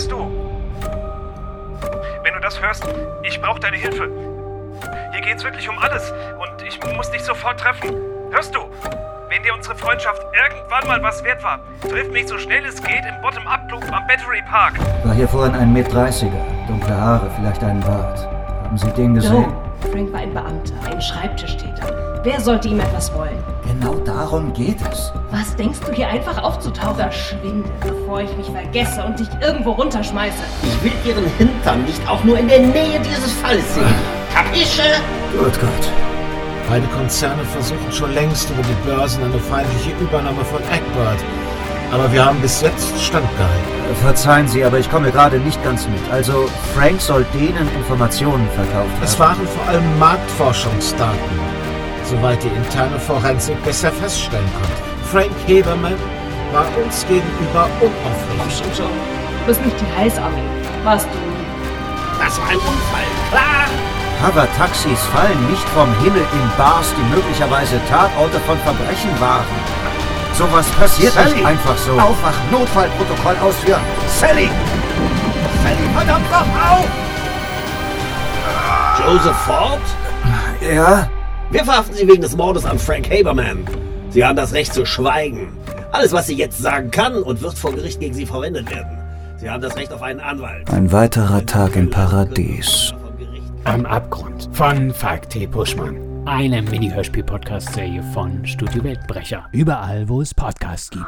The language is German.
weißt du? Wenn du das hörst, ich brauche deine Hilfe. Hier geht's wirklich um alles und ich muss dich sofort treffen. Hörst du? Wenn dir unsere Freundschaft irgendwann mal was wert war, triff mich so schnell es geht im Bottom-Up-Club am Battery Park. War hier vorhin ein Mit-30er. Dunkle Haare, vielleicht einen Bart. Haben Sie den gesehen? No. Frank war ein Beamter, ein Schreibtischtäter. Wer sollte ihm etwas wollen? Genau darum geht es. Was denkst du hier einfach aufzutauchen? Verschwinde, bevor ich mich vergesse und dich irgendwo runterschmeiße. Ich will ihren Hintern nicht auch nur in der Nähe dieses Falls sehen. Kapische? Gut, gut. Beide Konzerne versuchen schon längst über die Börsen eine feindliche Übernahme von Egbert. Aber wir haben bis jetzt standgehalten. Verzeihen Sie, aber ich komme gerade nicht ganz mit. Also, Frank soll denen Informationen verkauft haben. Es waren vor allem Marktforschungsdaten, soweit die interne Forensik bisher feststellen konnte. Frank Hebermann war uns gegenüber unaufrichtig. Komm schon, Du bist nicht die Heißarmee. Warst du? Das war ein Unfall, klar! Hover-Taxis fallen nicht vom Himmel in Bars, die möglicherweise Tatorte von Verbrechen waren. Sowas passiert Sally! nicht einfach so. Aufwachen, Notfallprotokoll ausführen. Sally! Sally, verdammt noch auf! Joseph Ford? Ja? Wir verhaften Sie wegen des Mordes an Frank Haberman. Sie haben das Recht zu schweigen. Alles, was sie jetzt sagen kann und wird vor Gericht gegen Sie verwendet werden. Sie haben das Recht auf einen Anwalt. Ein weiterer Tag im Paradies. Am Abgrund von Falk T. Puschmann. Eine Mini-Hörspiel-Podcast-Serie von Studio Weltbrecher. Überall, wo es Podcasts gibt.